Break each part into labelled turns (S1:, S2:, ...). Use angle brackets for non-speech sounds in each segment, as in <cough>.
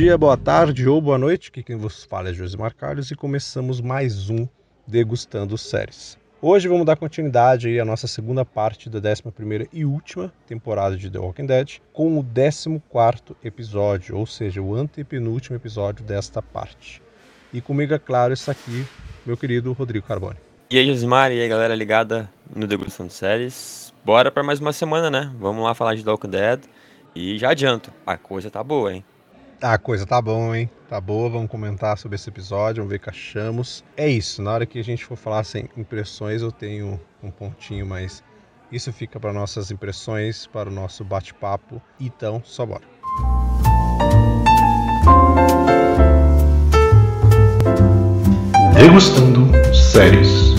S1: dia, boa tarde ou boa noite, aqui quem vos fala é Josimar Carlos e começamos mais um Degustando Séries. Hoje vamos dar continuidade aí à nossa segunda parte da 11ª e última temporada de The Walking Dead, com o 14º episódio, ou seja, o antepenúltimo episódio desta parte. E comigo, é claro, está aqui meu querido Rodrigo Carbone.
S2: E aí, Josimar, e aí, galera ligada no Degustando Séries. Bora para mais uma semana, né? Vamos lá falar de The Walking Dead. E já adianto, a coisa tá boa, hein?
S1: A coisa tá bom, hein? Tá boa, vamos comentar sobre esse episódio, vamos ver o que achamos. É isso, na hora que a gente for falar sem impressões, eu tenho um pontinho, mas isso fica para nossas impressões, para o nosso bate-papo. Então, só bora.
S3: Degustando séries.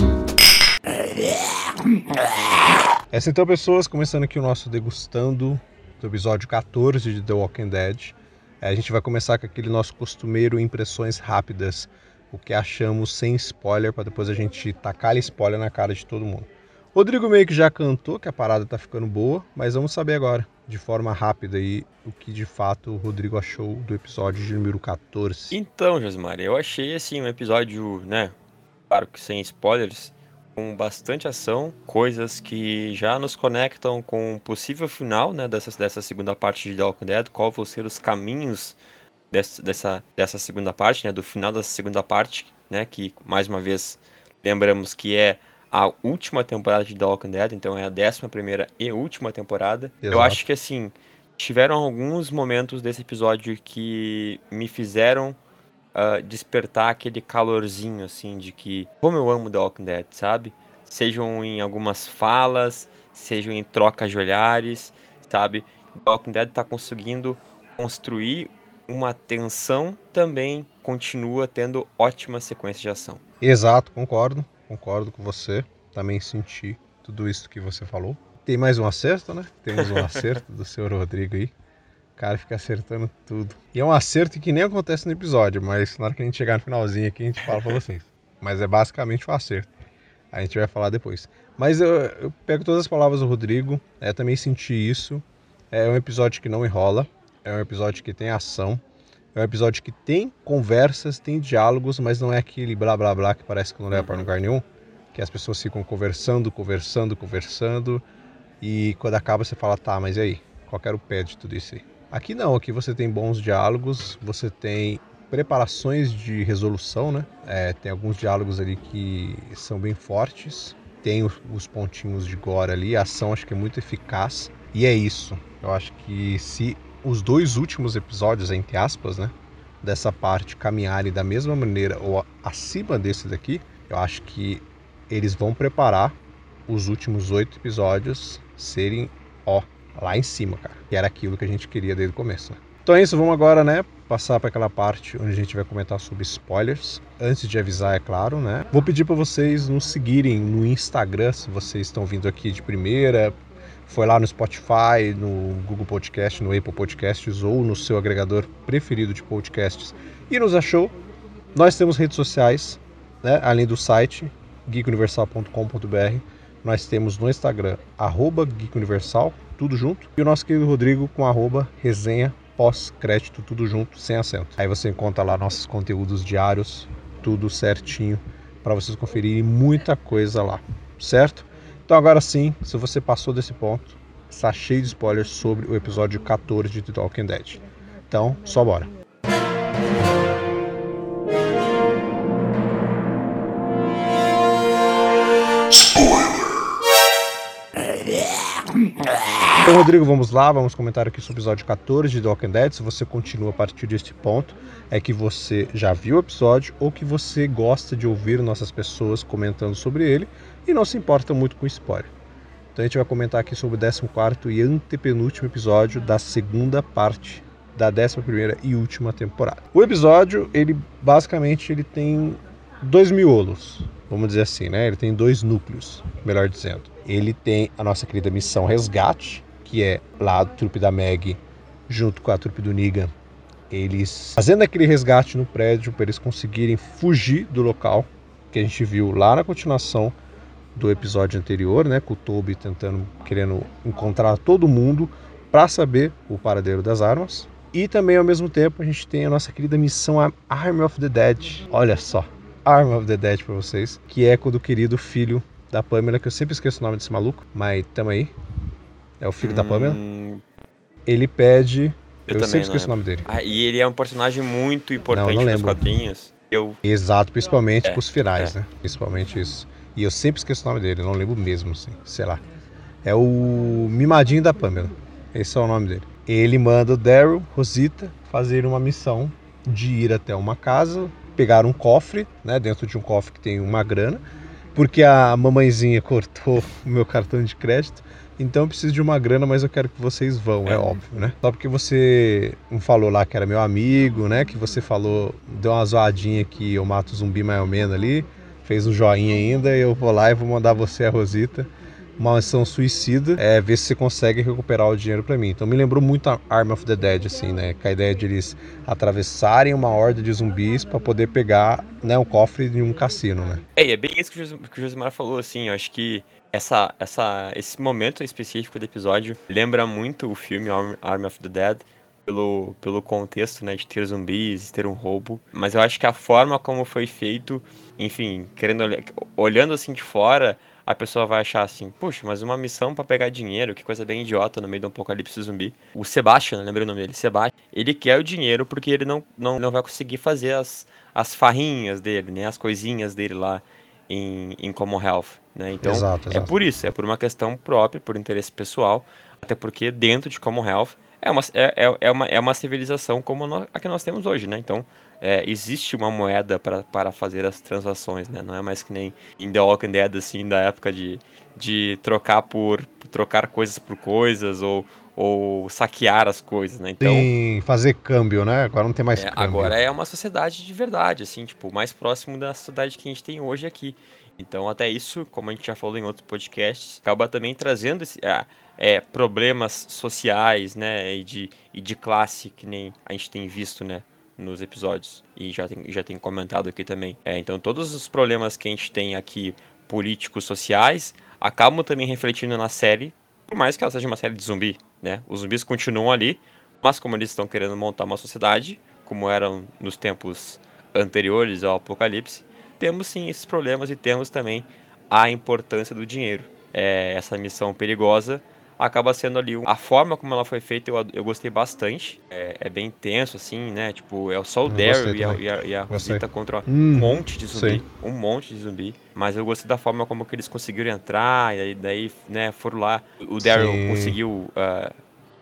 S1: Essa então, pessoas, começando aqui o nosso degustando do episódio 14 de The Walking Dead. É, A gente vai começar com aquele nosso costumeiro impressões rápidas, o que achamos sem spoiler, para depois a gente tacar spoiler na cara de todo mundo. Rodrigo meio que já cantou que a parada tá ficando boa, mas vamos saber agora, de forma rápida aí, o que de fato o Rodrigo achou do episódio de número 14.
S2: Então, Josimar, eu achei assim um episódio, né? Claro que sem spoilers, com bastante ação, coisas que já nos conectam com o possível final, né, dessa, dessa segunda parte de The Walking Dead, qual vão ser os caminhos dessa, dessa, dessa segunda parte, né, do final dessa segunda parte, né, que mais uma vez lembramos que é a última temporada de The Walking Dead, então é a décima primeira e última temporada. Eu
S1: Exato.
S2: acho que assim, tiveram alguns momentos desse episódio que me fizeram ah, despertar aquele calorzinho, assim, de que como eu amo The Walking Dead, sabe? Sejam em algumas falas, sejam em trocas de olhares, sabe? The Walking Dead tá conseguindo construir uma tensão, também continua tendo ótima sequência de ação.
S1: Exato, concordo, concordo com você. Também senti tudo isso que você falou. Tem mais um acerto, né? Temos um <laughs> acerto do senhor Rodrigo aí. Cara fica acertando tudo. E é um acerto que nem acontece no episódio, mas na hora que a gente chegar no finalzinho aqui, a gente fala pra vocês. Mas é basicamente um acerto. A gente vai falar depois. Mas eu, eu pego todas as palavras do Rodrigo, é, também senti isso. É um episódio que não enrola, é um episódio que tem ação, é um episódio que tem conversas, tem diálogos, mas não é aquele blá blá blá que parece que não leva para lugar nenhum. Que as pessoas ficam conversando, conversando, conversando. E quando acaba você fala, tá, mas e aí? Qual era o pé de tudo isso aí? Aqui não, aqui você tem bons diálogos, você tem preparações de resolução, né? É, tem alguns diálogos ali que são bem fortes. Tem os, os pontinhos de gore ali, a ação acho que é muito eficaz. E é isso. Eu acho que se os dois últimos episódios, entre aspas, né? Dessa parte caminharem da mesma maneira ou acima desse daqui, eu acho que eles vão preparar os últimos oito episódios serem, ó, lá em cima, cara. Que era aquilo que a gente queria desde o começo, né? Então é isso, vamos agora, né, passar para aquela parte onde a gente vai comentar sobre spoilers. Antes de avisar, é claro, né? Vou pedir para vocês nos seguirem no Instagram, se vocês estão vindo aqui de primeira, foi lá no Spotify, no Google Podcast, no Apple Podcasts ou no seu agregador preferido de podcasts e nos achou. Nós temos redes sociais, né, além do site geekuniversal.com.br. Nós temos no Instagram, geekuniversal, tudo junto. E o nosso querido Rodrigo com arroba resenha pós-crédito, tudo junto, sem acento. Aí você encontra lá nossos conteúdos diários, tudo certinho, para vocês conferirem muita coisa lá, certo? Então agora sim, se você passou desse ponto, está cheio de spoilers sobre o episódio 14 de The Talking Dead. Então, só bora. Então, Rodrigo, vamos lá, vamos comentar aqui sobre o episódio 14 de The Walking Dead. Se você continua a partir deste ponto, é que você já viu o episódio ou que você gosta de ouvir nossas pessoas comentando sobre ele e não se importa muito com spoiler. Então a gente vai comentar aqui sobre o 14 e antepenúltimo episódio da segunda parte da 11ª e última temporada. O episódio, ele basicamente ele tem dois miolos, vamos dizer assim, né? Ele tem dois núcleos, melhor dizendo. Ele tem a nossa querida missão Resgate, que é lá a trupe da Meg junto com a trupe do Negan. Eles fazendo aquele resgate no prédio para eles conseguirem fugir do local que a gente viu lá na continuação do episódio anterior, né, com o Toby tentando, querendo encontrar todo mundo para saber o paradeiro das armas. E também ao mesmo tempo a gente tem a nossa querida missão Army of the Dead. Olha só, Army of the Dead para vocês, que é com o do querido filho da Pamela, que eu sempre esqueço o nome desse maluco, mas tamo aí. É o filho hum... da Pamela.
S2: Hum,
S1: Ele pede.
S2: Eu,
S1: Eu, sempre esqueço o nome dele.
S2: Ah, e ele é um personagem muito importante
S1: Não, não
S2: nos quadrinhos. Eu
S1: Exato, principalmente
S2: É,
S1: pros finais, né? Principalmente isso. E eu sempre esqueço o nome dele, não lembro mesmo, assim, sei lá. É o Mimadinho da Pamela. Esse é o nome dele. Ele manda o Daryl, Rosita, fazer uma missão de ir até uma casa, pegar um cofre, né? Dentro de um cofre que tem uma grana, porque a mamãezinha cortou <laughs> o meu cartão de crédito. Então eu preciso de uma grana, mas eu quero que vocês vão, é,
S2: É.
S1: óbvio, né? Só porque você falou lá que era meu amigo, né? Que você falou, deu uma zoadinha que eu mato zumbi mais ou menos ali, fez um joinha ainda, eu vou lá e vou mandar você a Rosita uma missão suicida, é ver se você consegue recuperar o dinheiro pra mim. Então me lembrou muito a Arm of the Dead, assim, né? Com a ideia de eles atravessarem uma horda de zumbis pra poder pegar né, um cofre de um cassino, né?
S2: É, é bem isso que o, Jos- que o Josimar falou, assim, eu acho que essa, essa, esse momento específico do episódio lembra muito o filme Arm, Army of the Dead, pelo, pelo contexto, né, de ter zumbis, ter um roubo, mas eu acho que a forma como foi feito, enfim, querendo olhando assim de fora, a pessoa vai achar assim, puxa, mas uma missão pra pegar dinheiro, que coisa bem idiota no meio do apocalipse zumbi. O Sebastian, lembrei o nome dele, Sebastian, ele quer o dinheiro porque ele não, não, não vai conseguir fazer as, as farrinhas dele, né, as coisinhas dele lá em, em Common Health, né, então
S1: exato,
S2: é
S1: exato.
S2: por isso, é por uma questão própria, por interesse pessoal, até porque dentro de Common Health é uma, é, é, é uma, é uma civilização como a que nós temos hoje, né? Então, é, existe uma moeda para para fazer as transações, né? Não é mais que nem em The Walking Dead, assim, da época de, de trocar por trocar coisas por coisas ou, ou saquear as coisas, né? Então,
S1: Tem fazer câmbio, né? Agora não tem mais
S2: é,
S1: câmbio.
S2: agora é uma sociedade de verdade, assim, tipo, mais próximo da sociedade que a gente tem hoje aqui. Então, até isso, como a gente já falou em outros podcasts, acaba também trazendo esse, ah, é, problemas sociais, né, e de, e de classe, que nem a gente tem visto, né, nos episódios. E já tem, já tem comentado aqui também. É, então, todos os problemas que a gente tem aqui, políticos, sociais, acabam também refletindo na série, por mais que ela seja uma série de zumbi, né? Os zumbis continuam ali, mas como eles estão querendo montar uma sociedade, como eram nos tempos anteriores ao apocalipse, temos sim esses problemas e temos também a importância do dinheiro. É, essa missão perigosa acaba sendo ali um- a forma como ela foi feita eu, eu gostei bastante é, é bem tenso assim né tipo é só o Daryl e a, e a, e a. Rosita contra um
S1: Hum,
S2: monte de zumbi
S1: sim.
S2: um monte de zumbi mas eu gostei da forma como que eles conseguiram entrar e aí daí né foram lá o Daryl conseguiu ah,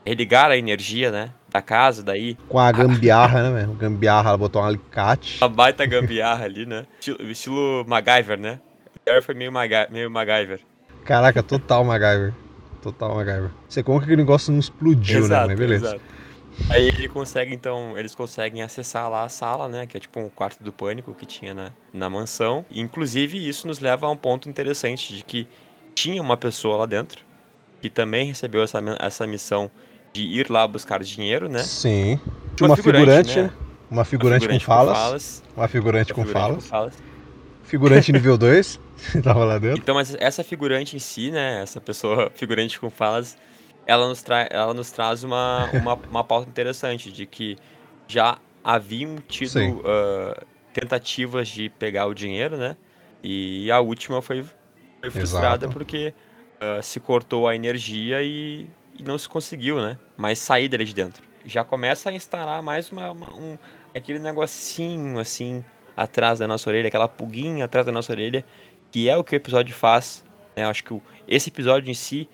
S2: religar a energia né da casa daí
S1: Com a gambiarra, né, velho? Gambiarra, ela botou um alicate.
S2: a baita gambiarra ali né estilo, estilo MacGyver né o Daryl foi meio, Maga, meio MacGyver
S1: Caraca, total MacGyver. Total MacGyver. Você como que aquele negócio não explodiu, né? Mas beleza.
S2: exato. Aí ele consegue, então, eles conseguem acessar lá a sala, né? Que é tipo um quarto do pânico que tinha na, na mansão. E, inclusive, isso nos leva a um ponto interessante de que tinha uma pessoa lá dentro que também recebeu essa, essa missão de ir lá buscar dinheiro, né?
S1: Sim. Tinha uma figurante, né? Uma
S2: Uma
S1: figurante, com falas. Uma figurante
S2: uma
S1: com
S2: figurante
S1: falas.
S2: com falas.
S1: Figurante nível 2. <laughs> <laughs> Tava lá dentro.
S2: Então, mas essa figurante em si, né? Essa pessoa <laughs> figurante com falas, ela nos, tra ela nos traz uma, uma, <laughs> uma pauta interessante de que já haviam tido ah, tentativas de pegar o dinheiro, né? E a última foi, foi frustrada
S1: Exato.
S2: porque ah, se cortou a energia e, e não se conseguiu, né? Mas sair dali de dentro. Já começa a instalar mais uma, uma- um, aquele negocinho assim atrás da nossa orelha, aquela pulguinha atrás da nossa orelha, que é o que o episódio faz. Né? Acho que o- esse episódio em si,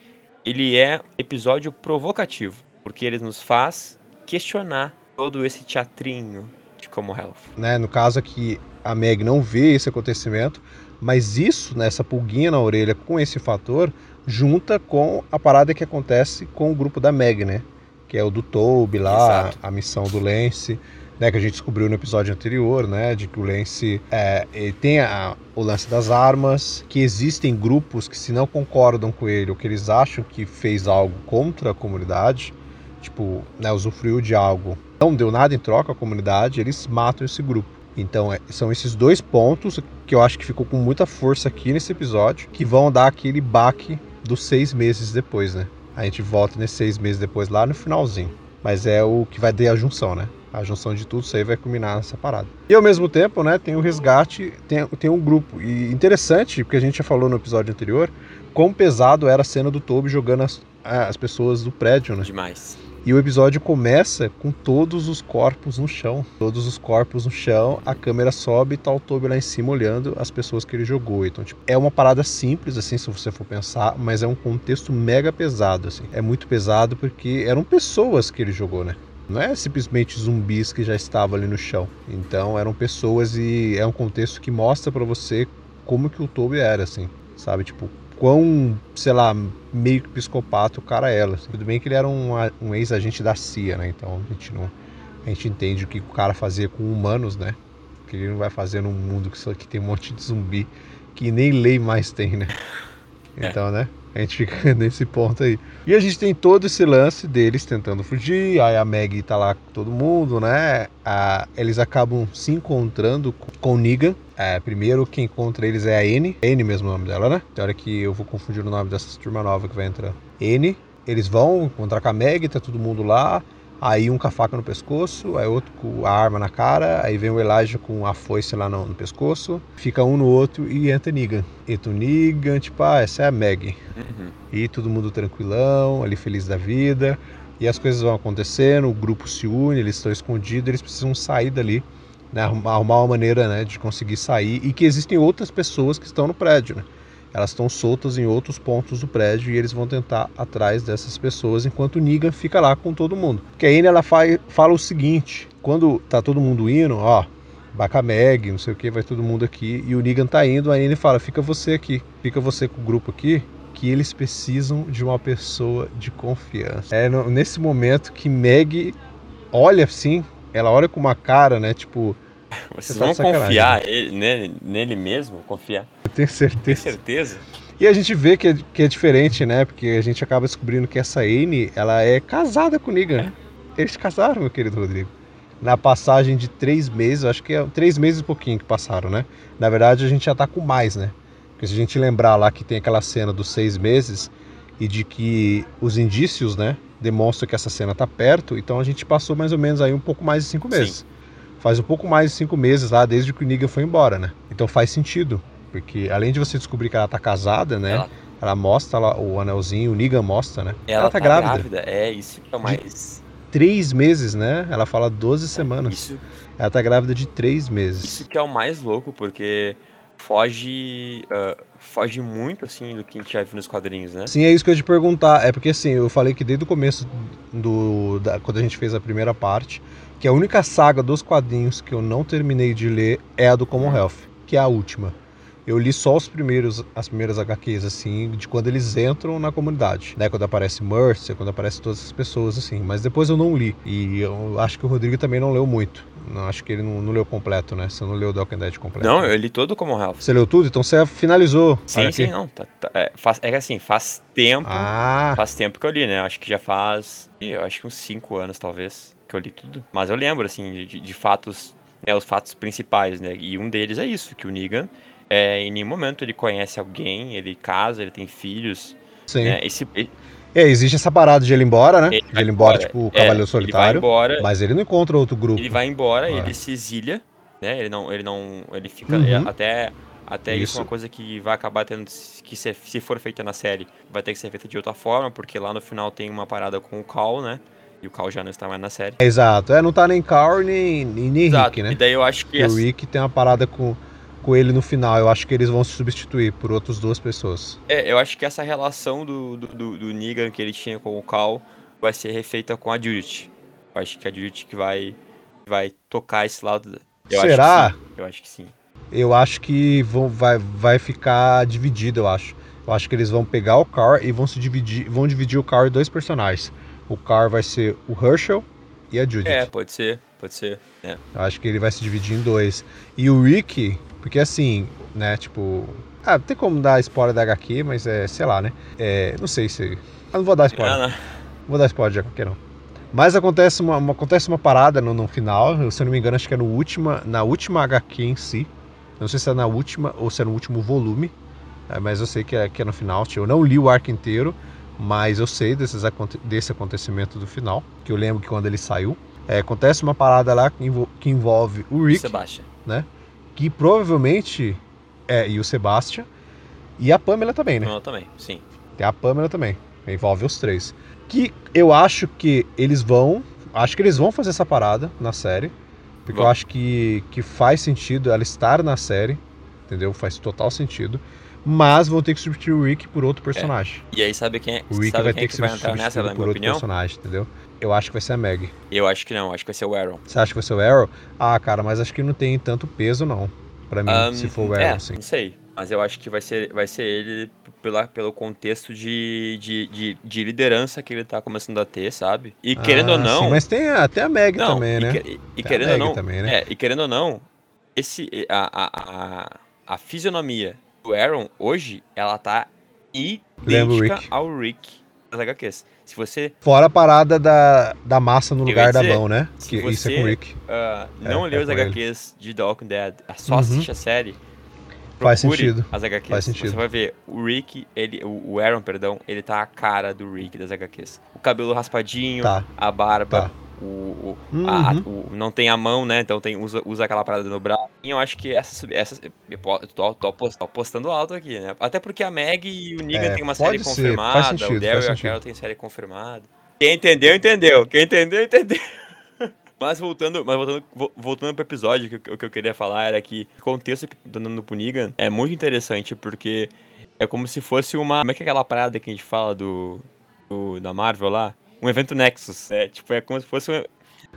S2: ele é episódio provocativo, porque ele nos faz questionar todo esse teatrinho de como health.
S1: Né? No caso aqui, a Meg não vê esse acontecimento, mas isso, né, essa pulguinha na orelha com esse fator, junta com a parada que acontece com o grupo da Meg, né? Que é o do Toby lá,
S2: Exato.
S1: a missão do Lance, né? Que a gente descobriu no episódio anterior, né? De que o Lance é, tem a- o lance das armas, que existem grupos que se não concordam com ele, ou que eles acham que fez algo contra a comunidade, tipo, né, usufruiu de algo, não deu nada em troca à comunidade, eles matam esse grupo. Então é- são esses dois pontos que eu acho que ficou com muita força aqui nesse episódio, que vão dar aquele baque dos seis meses depois, né? A gente volta nesses seis meses depois lá no finalzinho. Mas é o que vai ter a junção, né? A junção de tudo isso aí vai culminar nessa parada. E ao mesmo tempo, né, tem o resgate, tem, tem um grupo. E interessante, porque a gente já falou no episódio anterior, quão pesado era a cena do Toby jogando as, as pessoas do prédio, né?
S2: Demais.
S1: E o episódio começa com todos os corpos no chão. Todos os corpos no chão, a câmera sobe e tá o Toby lá em cima olhando as pessoas que ele jogou. Então, tipo, é uma parada simples, assim, se você for pensar, mas é um contexto mega pesado, assim. É muito pesado porque eram pessoas que ele jogou, né? Não é simplesmente zumbis que já estavam ali no chão. Então, eram pessoas e é um contexto que mostra pra você como que o Toby era, assim. Sabe? Tipo, quão, sei lá, meio que psicopata o cara era. assim. Tudo bem que ele era um, um ex-agente da CIA, né? Então a gente não. A gente entende o que o cara fazia com humanos, né? Que ele não vai fazer num mundo que, só, que tem um monte de zumbi que nem lei mais tem, né? <laughs> Então, né? A gente fica <laughs> nesse ponto aí. E a gente tem todo esse lance deles tentando fugir. Aí a Maggie tá lá com todo mundo, né? A- eles acabam se encontrando com, o. É, primeiro quem encontra eles é a N. N mesmo o nome dela, né? Tem hora que eu vou confundir o nome dessa turma nova que vai entrar. N. Eles vão encontrar com a Maggie, tá todo mundo lá. Aí um com a faca no pescoço, aí outro com a arma na cara, aí vem o Elijah com a foice lá no, no pescoço, fica um no outro e entra Negan. Entra o Negan, tipo, ah, essa é a Maggie.
S2: Uhum.
S1: E todo mundo tranquilão, ali feliz da vida. E as coisas vão acontecendo, o grupo se une, eles estão escondidos, eles precisam sair dali, né, arrumar uma maneira né, de conseguir sair. E que existem outras pessoas que estão no prédio, né? Elas estão soltas em outros pontos do prédio e eles vão tentar atrás dessas pessoas enquanto o fica lá com todo mundo. Porque a Anne, ela fa fala o seguinte, quando tá todo mundo indo, ó, vai com a Meg, não sei o que, vai todo mundo aqui, e o Negan tá indo, a Anne fala, fica você aqui, fica você com o grupo aqui, que eles precisam de uma pessoa de confiança. É nesse momento que Meg olha assim, ela olha com uma cara, né, tipo,
S2: Vocês
S1: tá
S2: vão confiar ele- nele, nele mesmo? Confiar?
S1: eu tenho
S2: Tem
S1: certeza.
S2: certeza?
S1: E a gente vê que é, que é diferente, né? Porque a gente acaba descobrindo que essa Anne, ela é casada com o Negan. Eles se casaram, meu querido Rodrigo. Na passagem de três meses, acho que é três meses e pouquinho que passaram, né? Na verdade, a gente já tá com mais, né? Porque se a gente lembrar lá que tem aquela cena dos seis meses e de que os indícios, né, demonstram que essa cena tá perto, então a gente passou mais ou menos aí um pouco mais de cinco meses. Faz um pouco mais de cinco meses lá, desde que o Negan foi embora, né? Então faz sentido. Porque além de você descobrir que ela tá casada, né?
S2: Ela,
S1: Ela mostra lá o anelzinho, o Negan mostra, né?
S2: ela
S1: tá, grávida.
S2: É, isso que é o mais.
S1: Três meses, né? Ela fala 12 semanas.
S2: Isso,
S1: Ela tá grávida de três meses.
S2: isso que é o mais louco, porque foge. ah, foge muito assim do que a gente já viu nos quadrinhos, né?
S1: Sim, é isso que eu ia te perguntar. É porque assim, eu falei que desde o começo do. da- quando a gente fez a primeira parte, que a única saga dos quadrinhos que eu não terminei de ler é a do Commonwealth, que é a última. Eu li só os primeiros, as primeiras HQs, assim, de quando eles entram na comunidade. Né? Quando aparece Mercer, quando aparece todas essas pessoas, assim. Mas depois eu não li. E eu acho que o Rodrigo também não leu muito. Não, acho que ele não, não leu completo, né? Você não leu o Walking Dead completo.
S2: Não, eu li todo como Ralph.
S1: Você leu tudo? Então você finalizou.
S2: Sim, sim, não. tá- tá- é, faz- é assim, faz tempo.
S1: Ah,
S2: Faz tempo que eu li, né? Acho que já faz. Eu acho que uns 5 anos, talvez, que eu li tudo. Mas eu lembro, assim, de, de fatos, né, os fatos principais, né? E um deles é isso, que o Negan, é, em nenhum momento ele conhece alguém, ele casa, ele tem filhos.
S1: sim.
S2: Né? Esse, ele
S1: É, existe essa parada de ele ir embora, né?
S2: Ele
S1: de ele ir embora,
S2: embora,
S1: tipo, o
S2: é,
S1: Cavaleiro
S2: ele vai
S1: Solitário.
S2: embora,
S1: Mas ele não encontra outro grupo.
S2: ele vai embora,
S1: Ah.
S2: ele se exilia, né? Ele não, ele não, ele fica
S1: Uhum.
S2: é, até até isso.
S1: Isso.
S2: é uma coisa que vai acabar tendo que ser, se for feita na série, vai ter que ser feita de outra forma, porque lá no final tem uma parada com o Cal, né? E o Cal já não está mais na série.
S1: Exato. É, não tá nem Carl nem, nem, nem
S2: Exato.
S1: Rick, né?
S2: E daí eu acho que
S1: Porque o Rick tem uma parada com, com ele no final. Eu acho que eles vão se substituir por outras duas pessoas.
S2: é, eu acho que essa relação do, do, do, do Negan que ele tinha com o Cal vai ser refeita com a Judith. Eu acho que a Judith que vai vai tocar esse lado. Eu
S1: Será?
S2: Acho. Eu acho que sim.
S1: Eu acho que vão, vai, vai ficar dividido, eu acho. Eu acho que eles vão pegar o Carl e vão se dividir. Vão dividir o Carl em dois personagens. O Carl vai ser o Herschel e a Judith.
S2: É, pode ser, pode ser. É.
S1: Acho que ele vai se dividir em dois. E o Rick, porque assim, né, tipo. Ah, tem como dar spoiler da HQ, mas é, sei lá, né? É, não sei se. Eu não vou dar spoiler.
S2: Ah, não.
S1: Vou dar spoiler de HQ, não. Mas acontece uma, uma- acontece uma parada no, no final, se eu não me engano, acho que é no última, na última HQ em si. Não sei se é na última ou se é no último volume, é, mas eu sei que é, que é no final. Eu não li o arco inteiro, mas eu sei desses, desse acontecimento do final, que eu lembro que quando ele saiu. é, acontece uma parada lá que, envol- que envolve o Rick,
S2: Sebastian.
S1: que provavelmente é, e o Sebastian, e a Pamela também, né?
S2: Eu também, sim.
S1: Tem a Pamela também. Envolve os três. Que eu acho que eles vão. Acho que eles vão fazer essa parada na série. Porque eu
S2: Vão.
S1: acho que, que faz sentido ela estar na série. Entendeu? Faz total sentido. Mas vão ter que substituir o Rick por outro personagem.
S2: E aí, sabe quem é?
S1: O Rick vai ter
S2: é
S1: que
S2: que vai entrar nessa,
S1: por outro
S2: opinião?
S1: personagem, entendeu? Eu acho que vai ser a Meg.
S2: Eu acho que não, acho que vai ser o Aaron.
S1: Você acha que vai ser o Arrow? Ah, cara, mas acho que não tem tanto peso, não. Pra mim,
S2: Ahn,
S1: se for o
S2: é,
S1: Arrow, sim.
S2: não sei. Mas eu acho que vai ser, vai ser ele pela, pelo contexto de, de, de, de liderança que ele tá começando a ter, sabe? E querendo ou
S1: Ah,
S2: não.
S1: sim, mas tem até a Meg também, né?
S2: e- e querendo ou não.
S1: também, né?
S2: É, e querendo ou não, esse, a, a, a, a fisionomia do Aaron hoje, ela tá idêntica ao Rick das HQs. Se você
S1: Fora a parada da, da massa no
S2: Eu
S1: lugar
S2: ia
S1: da
S2: dizer,
S1: mão, né? Que isso é
S2: você-
S1: com o Rick. É,
S2: não
S1: é
S2: leu os
S1: com ele.
S2: HQs de The Walking Dead, só
S1: Uhum.
S2: assiste a série.
S1: Faz sentido.
S2: As HQs.
S1: Faz sentido.
S2: Você vai ver, o Rick, ele, o o Aaron, perdão, ele tá a cara do Rick das HQs. O cabelo raspadinho,
S1: Tá.
S2: a barba,
S1: Tá.
S2: O, o- a- a-
S1: Uhum.
S2: o- não tem a mão, né? Então tem, usa, usa aquela parada no braço. E eu acho que essa, essa tô, tô, tô apostando alto aqui, né? Até porque a Meg e o Negan
S1: É,
S2: tem uma série
S1: ser,
S2: confirmada,
S1: sentido,
S2: o Daryl e a. Carol tem série confirmada. Quem entendeu, entendeu. Quem entendeu, entendeu. <laughs> Mas voltando, mas voltando, vo- voltando pro episódio, que, o que eu queria falar era que o contexto que tá dando pro Negan é muito interessante, porque é como se fosse uma. Como é que é aquela parada que a gente fala do. do- da Marvel lá? Um evento Nexus. É, tipo, é como se fosse um,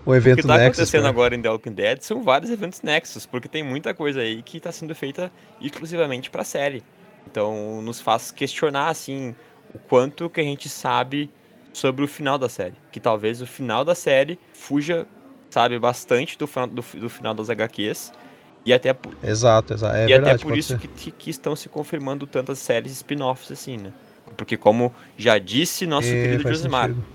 S1: O
S2: o
S1: evento
S2: que tá
S1: Nexus.
S2: acontecendo
S1: né?
S2: agora em The Walking Dead são vários eventos Nexus, porque tem muita coisa aí que tá sendo feita exclusivamente pra série. Então nos faz questionar, assim, o quanto que a gente sabe sobre o final da série. Que talvez o final da série fuja, sabe, bastante do, do, do final das HQs. E até, por-
S1: Exato, exato. É
S2: e
S1: verdade,
S2: até por isso que, que- estão se confirmando tantas séries spin-offs, assim, né? Porque como já disse nosso
S1: É,
S2: querido Josimar,
S1: sentido.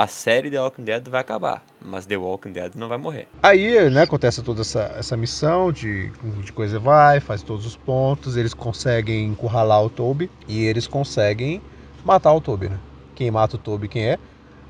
S2: A série The Walking Dead vai acabar, mas The Walking Dead não vai morrer.
S1: Aí, né, acontece toda essa, essa missão de, de coisa vai, faz todos os pontos, eles conseguem encurralar o Toby e eles conseguem matar o Toby, né? Quem mata o Toby, quem é?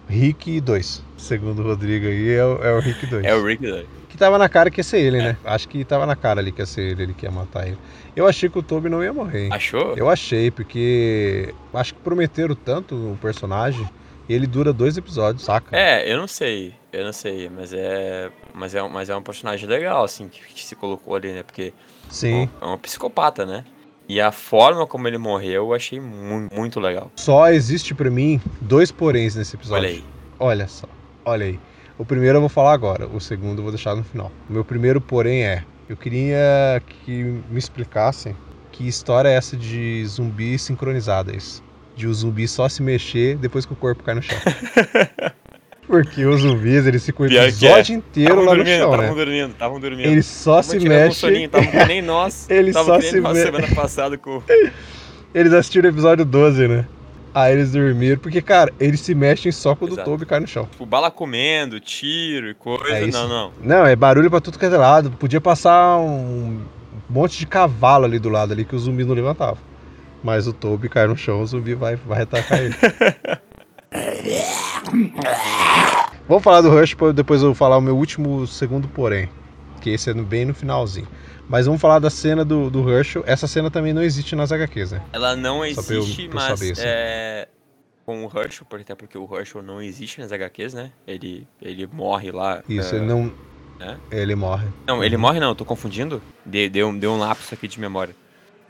S1: Rick 2. Segundo o Rodrigo aí, é o, é o Rick 2.
S2: É o Rick Doug.
S1: Que tava na cara que ia ser ele, né? Acho que tava na cara ali que ia ser ele, ele que ia matar ele. Eu achei que o Toby não ia morrer, hein?
S2: Achou?
S1: Eu achei, porque acho que prometeram tanto o personagem ele dura dois episódios, saca?
S2: É, eu não sei, eu não sei, mas é, mas é, um- mas é um personagem legal assim que, que se colocou ali, né? Porque
S1: Sim.
S2: é um psicopata, né? E a forma como ele morreu, eu achei muito, muito legal.
S1: Só existe pra mim dois poréns nesse episódio.
S2: Olha aí.
S1: Olha só, olha aí. O primeiro eu vou falar agora, o segundo eu vou deixar no final. O meu primeiro, porém, é: eu queria que me explicassem que história é essa de zumbi sincronizadas. De o zumbi só se mexer depois que o corpo cai no chão. <laughs> Porque os zumbis, eles ficam o episódio
S2: é.
S1: inteiro
S2: Tavam
S1: lá no chão,
S2: estavam
S1: né?
S2: dormindo, estavam dormindo.
S1: Eles só se mexem.
S2: nem nós. <laughs>
S1: Eles só
S2: que
S1: se
S2: nós
S1: me-
S2: semana passada com. <laughs>
S1: Eles assistiram o episódio 12, né? Aí eles dormiram, porque, cara, eles se mexem só quando
S2: Exato.
S1: o Toby cai no chão.
S2: Tipo, bala comendo, tiro e coisa.
S1: É
S2: não, não.
S1: Não, é barulho pra tudo que é lado. Podia passar um monte de cavalo ali do lado ali que o zumbi não levantava. Mas o Toby cai no chão, o zumbi vai, vai atacar ele. <laughs> Vamos falar do Rush, depois eu vou falar o meu último segundo porém. Que esse é bem no finalzinho. Mas vamos falar da cena do, do Herschel. Essa cena também não existe nas HQs, né?
S2: Ela não
S1: Só pra eu-
S2: existe,
S1: pra eu
S2: mas
S1: saber, assim.
S2: é, com o por- até porque o Herschel não existe nas HQs, né? Ele, ele morre lá.
S1: Isso,
S2: é,
S1: ele não.
S2: né?
S1: Ele morre.
S2: Não, ele morre não, eu tô confundindo. De- Deu, deu um lapso aqui de memória.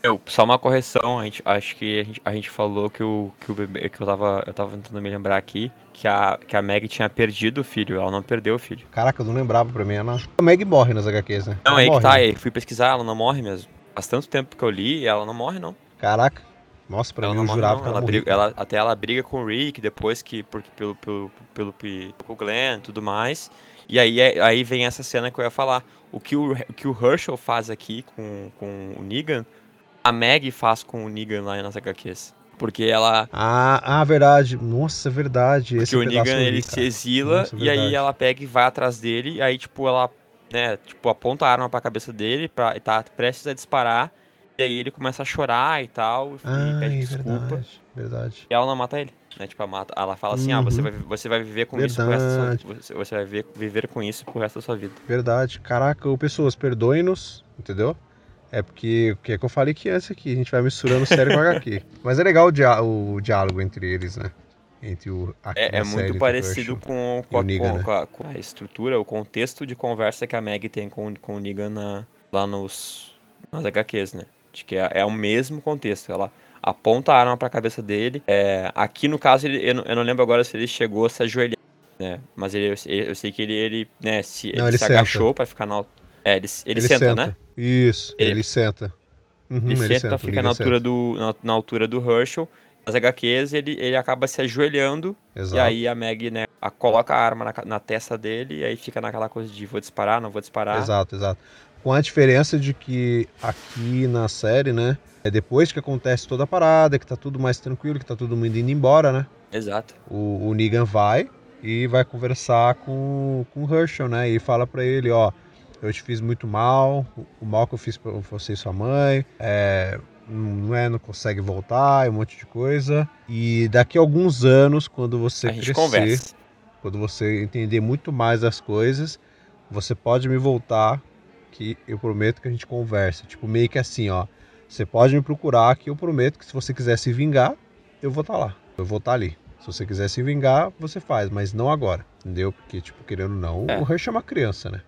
S2: Eu, só uma correção, a gente, acho que a gente, a gente falou que o, que o bebê, que eu tava, eu tava tentando me lembrar aqui, que a, que a Meg tinha perdido o filho, ela não perdeu o filho.
S1: Caraca, eu não lembrava pra mim. Ela... A Meg morre nas HQs, né?
S2: Não,
S1: Ela
S2: aí que
S1: morre,
S2: tá,
S1: né?
S2: aí fui pesquisar, ela não morre mesmo. Faz tanto tempo que eu li, ela não morre não.
S1: Caraca. Nossa, pra
S2: ela
S1: mim
S2: não
S1: eu
S2: morre
S1: jurava
S2: não,
S1: que
S2: ela
S1: ela,
S2: briga, ela- até ela briga com o Rick, depois que, porque, pelo, pelo, pelo, pelo, pelo Glenn e tudo mais. E aí, é- aí vem essa cena que eu ia falar. O que o, o que o Herschel faz aqui com, com o Negan, a Meg faz com o Negan lá nas HQs. Porque ela.
S1: Ah, ah, verdade. Nossa, é verdade. Esse
S2: Porque o
S1: pedaço
S2: Negan ele
S1: cara.
S2: se exila
S1: Nossa,
S2: e aí
S1: verdade.
S2: ela pega e vai atrás dele. E aí, tipo, ela, né, tipo, aponta a arma pra cabeça dele pra, e tá prestes a disparar. E aí ele começa a chorar e tal. E
S1: Ai,
S2: pede desculpa.
S1: verdade, verdade.
S2: E ela não mata ele. Né? Tipo, ela, mata, ela fala assim, ah, você
S1: Uhum.
S2: vai, você vai viver com isso pro resto da sua,
S1: Verdade.
S2: você, vai viver, viver com isso pro resto da sua vida.
S1: Verdade. Caraca, pessoas, perdoem-nos, entendeu? É porque o que é que eu falei que antes aqui, a gente vai misturando série com HQ. <laughs> Mas é legal o, dia- o diálogo entre eles, né? Entre o
S2: É, é muito
S1: entre o
S2: parecido com, com, a,
S1: Negan,
S2: com-
S1: né?
S2: com a- com a estrutura, o contexto de conversa que a Meg tem com, com o Negan na- lá nos, nas HQs, né? De que é, é o mesmo contexto. Ela aponta a arma pra cabeça dele. É, aqui, no caso, ele, eu, não, eu não lembro agora se ele chegou a se ajoelhar, né? Mas ele, eu, eu sei que ele, ele, né, se,
S1: Não,
S2: ele
S1: ele
S2: se
S1: senta.
S2: agachou pra ficar na... al- É, ele, ele, senta, né?
S1: Isso,
S2: Ele-
S1: ele, senta. Uhum,
S2: Ele, senta,
S1: o
S2: fica
S1: Negan
S2: na altura,
S1: senta.
S2: do, na, na altura do Herschel. Nas HQs, ele, ele acaba se ajoelhando
S1: Exato.
S2: E aí a Meg, né, a- coloca a arma na, na testa dele e aí fica naquela coisa de vou disparar, não vou disparar.
S1: Exato, exato. Com a diferença de que aqui na série, né? É depois que acontece toda a parada, que tá tudo mais tranquilo, que tá todo mundo indo embora, né?
S2: Exato.
S1: O, o Negan vai e vai conversar com, com o Herschel, né? E fala pra ele, ó, eu te fiz muito mal, o- mal que eu fiz pra você e sua mãe, é, não é, não consegue voltar, e um monte de coisa. E daqui a alguns anos, quando você
S2: a
S1: crescer,
S2: conversa.
S1: quando você entender muito mais das coisas, você pode me voltar, que eu prometo que a gente conversa. Tipo, meio que assim, ó. Você pode me procurar, que eu prometo que se você quiser se vingar, eu vou estar lá. Eu vou estar ali. Se você quiser se vingar, você faz, mas não agora. Entendeu? Porque, tipo, querendo ou não,
S2: É.
S1: o Rush é uma criança, né?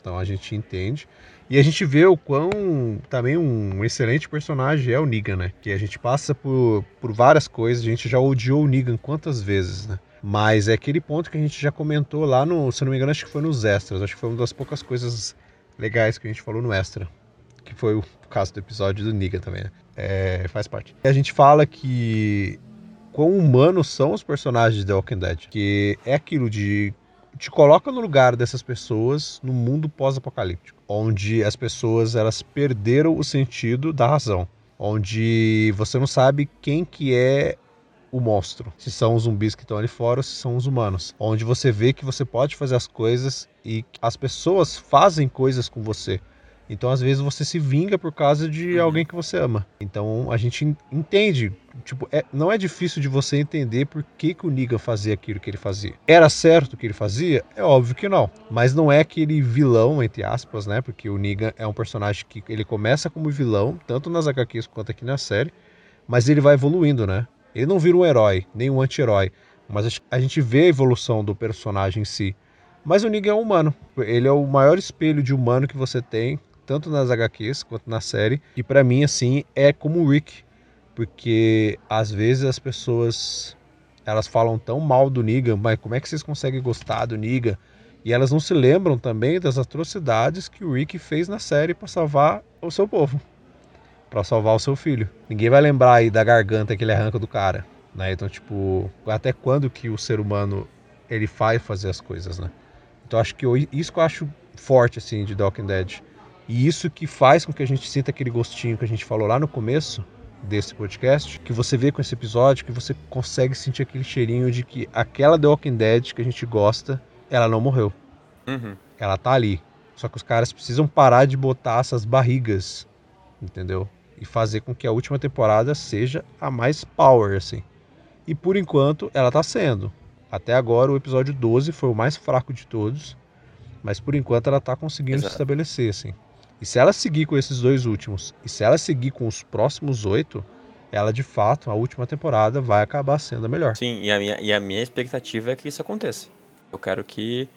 S1: Então a gente entende. E a gente vê o quão também um excelente personagem é o Negan, né? Que a gente passa por, por várias coisas, a gente já odiou o Negan quantas vezes, né? Mas é aquele ponto que a gente já comentou lá no, se não me engano, acho que foi nos extras. Acho que foi uma das poucas coisas legais que a gente falou no extra. Que foi o caso do episódio do Negan também, né? É, faz parte. E a gente fala que quão humanos são os personagens de The Walking Dead. Que é aquilo de te coloca no lugar dessas pessoas no mundo pós-apocalíptico, onde as pessoas elas perderam o sentido da razão, onde você não sabe quem que é o monstro, se são os zumbis que estão ali fora ou se são os humanos, onde você vê que você pode fazer as coisas e as pessoas fazem coisas com você. Então, às vezes, você se vinga por causa de
S2: Uhum.
S1: alguém que você ama. Então, a gente en- entende. Tipo, é- não é difícil de você entender por que, que o Negan fazia aquilo que ele fazia. Era certo o que ele fazia? É óbvio que não. Mas não é aquele vilão, entre aspas, né? Porque o Negan é um personagem que ele começa como vilão, tanto nas HQs quanto aqui na série. Mas ele vai evoluindo, né? Ele não vira um herói, nem um anti-herói. Mas a- a gente vê a evolução do personagem em si. Mas o Negan é um humano. Ele é o maior espelho de humano que você tem, tanto nas HQs quanto na série. E pra mim, assim, é como o Rick. Porque às vezes as pessoas elas falam tão mal do Negan, mas como é que vocês conseguem gostar do Negan? E elas não se lembram também das atrocidades que o Rick fez na série pra salvar o seu povo. Pra salvar o seu filho. Ninguém vai lembrar aí da garganta que ele arranca do cara, né? Então, tipo, até quando que o ser humano ele faz fazer as coisas, né? Então, acho que eu- isso que eu acho forte assim de Walking Dead. E isso que faz com que a gente sinta aquele gostinho que a gente falou lá no começo desse podcast, que você vê com esse episódio, que você consegue sentir aquele cheirinho de que aquela The Walking Dead que a gente gosta, ela não morreu.
S2: Uhum.
S1: Ela tá ali. Só que os caras precisam parar de botar essas barrigas, entendeu? E fazer com que a última temporada seja a mais power, assim. E por enquanto ela tá sendo. Até agora o episódio 12 foi o mais fraco de todos. Mas por enquanto ela tá conseguindo se
S2: Exato.
S1: estabelecer, assim. E se ela seguir com esses dois últimos, e se ela seguir com os próximos oito, ela de fato, a última temporada, vai acabar sendo a melhor.
S2: Sim, e a, minha, e a minha expectativa é que isso aconteça. Eu quero que,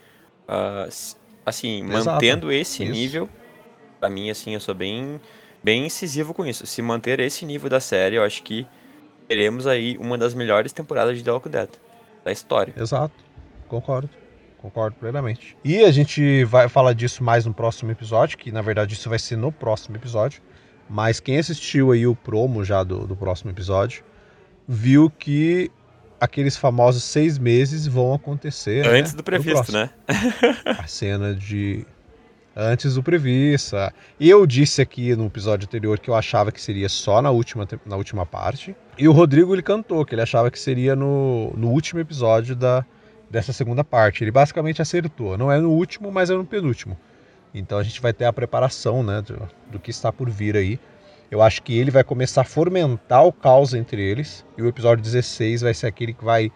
S2: s- assim,
S1: Exato.
S2: mantendo esse
S1: Isso.
S2: nível, pra mim, assim, eu sou bem, bem incisivo com isso. Se manter esse nível da série, eu acho que teremos aí uma das melhores temporadas de The Walking Dead da história.
S1: Exato, concordo. Concordo plenamente. E a gente vai falar disso mais no próximo episódio, que na verdade isso vai ser no próximo episódio. Mas quem assistiu aí o promo já do, do próximo episódio, viu que aqueles famosos seis meses vão acontecer. né,
S2: Antes do
S1: no
S2: previsto, né? <laughs>
S1: A cena de. antes do previsto. Eu disse aqui no episódio anterior que eu achava que seria só na última, na última parte. E o Rodrigo ele cantou que ele achava que seria no, no último episódio da, dessa segunda parte. Ele basicamente acertou. Não é no último, mas é no penúltimo. Então a gente vai ter a preparação né, do, do que está por vir aí. Eu acho que ele vai começar a fomentar o caos entre eles. E o episódio 16 vai ser aquele que vai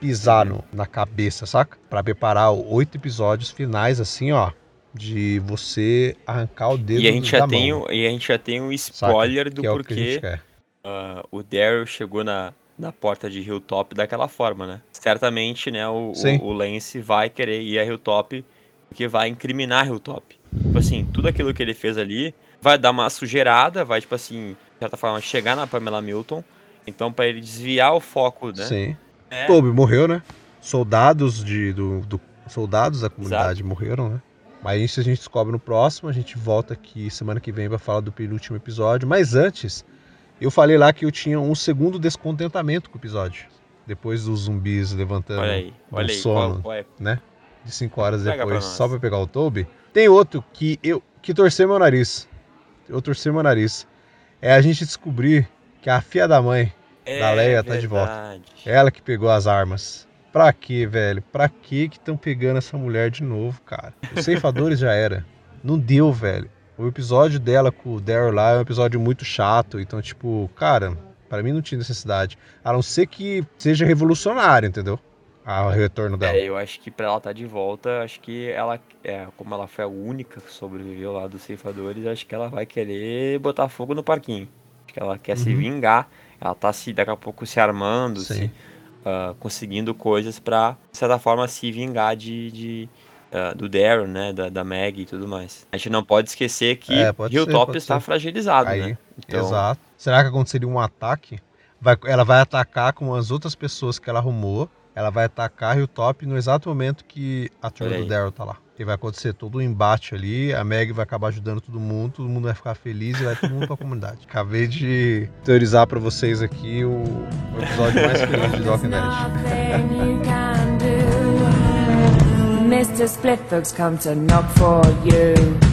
S1: pisar no, na cabeça, saca? Para preparar oito episódios finais, assim, ó de você arrancar o dedo
S2: e a gente já
S1: da
S2: tem
S1: mão.
S2: o, E a gente já tem um spoiler
S1: Saca?
S2: do
S1: Que é o que
S2: porquê ah, o Daryl chegou na, na porta de Hilltop daquela forma, né? Certamente, né, o, o, o Lance vai querer ir a Hilltop porque vai incriminar Hilltop. Tipo assim, tudo aquilo que ele fez ali vai dar uma sujeirada, vai, tipo assim, de certa forma, chegar na Pamela Milton. Então, pra ele desviar o foco, né?
S1: Sim.
S2: É,
S1: Toby morreu, né? Soldados de, do, do- soldados da comunidade morreram, né? Mas isso a gente descobre no próximo. A gente volta aqui semana que vem para falar do penúltimo episódio. Mas antes, eu falei lá que eu tinha um segundo descontentamento com o episódio. Depois dos zumbis levantando
S2: olha aí,
S1: do
S2: olha aí.
S1: sono,
S2: Qual, qual é?
S1: né? De 5 horas
S2: Pega pra
S1: depois,
S2: nós.
S1: só pra pegar o Toby. Tem outro que eu que torceu meu nariz. Eu torci meu nariz. É a gente descobrir que a filha da mãe, Da Leia tá de volta.
S2: É
S1: ela que pegou as armas. Pra quê, velho? Pra quê que estão pegando essa mulher de novo, cara? Os ceifadores <laughs> já era. Não deu, velho. O episódio dela com o Daryl lá é um episódio muito chato. Então, tipo, cara, pra mim não tinha necessidade. A não ser que seja revolucionário, entendeu? O retorno dela.
S2: É, eu acho que pra ela estar de volta, acho que ela, é, como ela foi a única que sobreviveu lá dos ceifadores, acho que ela vai querer botar fogo no parquinho. Acho que ela quer se
S1: Uhum.
S2: vingar. Ela tá se daqui a pouco se armando,
S1: Sim.
S2: se, ah, conseguindo coisas pra, de certa forma, se vingar de, de, ah, do Daryl, né? Da, da Maggie e tudo mais. A gente não pode esquecer que
S1: É,
S2: Hilltop
S1: pode
S2: está
S1: ser.
S2: fragilizado,
S1: Aí,
S2: né? Então,
S1: Exato. Será que aconteceria um ataque? Vai- ela vai atacar com as outras pessoas que ela arrumou. Ela vai atacar o top no exato momento que a turma do. Daryl tá lá. E vai acontecer todo um embate ali. A Meg vai acabar ajudando todo mundo. Todo mundo vai ficar feliz e vai todo mundo pra <laughs> comunidade. Acabei de teorizar pra vocês aqui o, o episódio mais feliz de The
S4: There's <laughs> just split folks come to knock for you.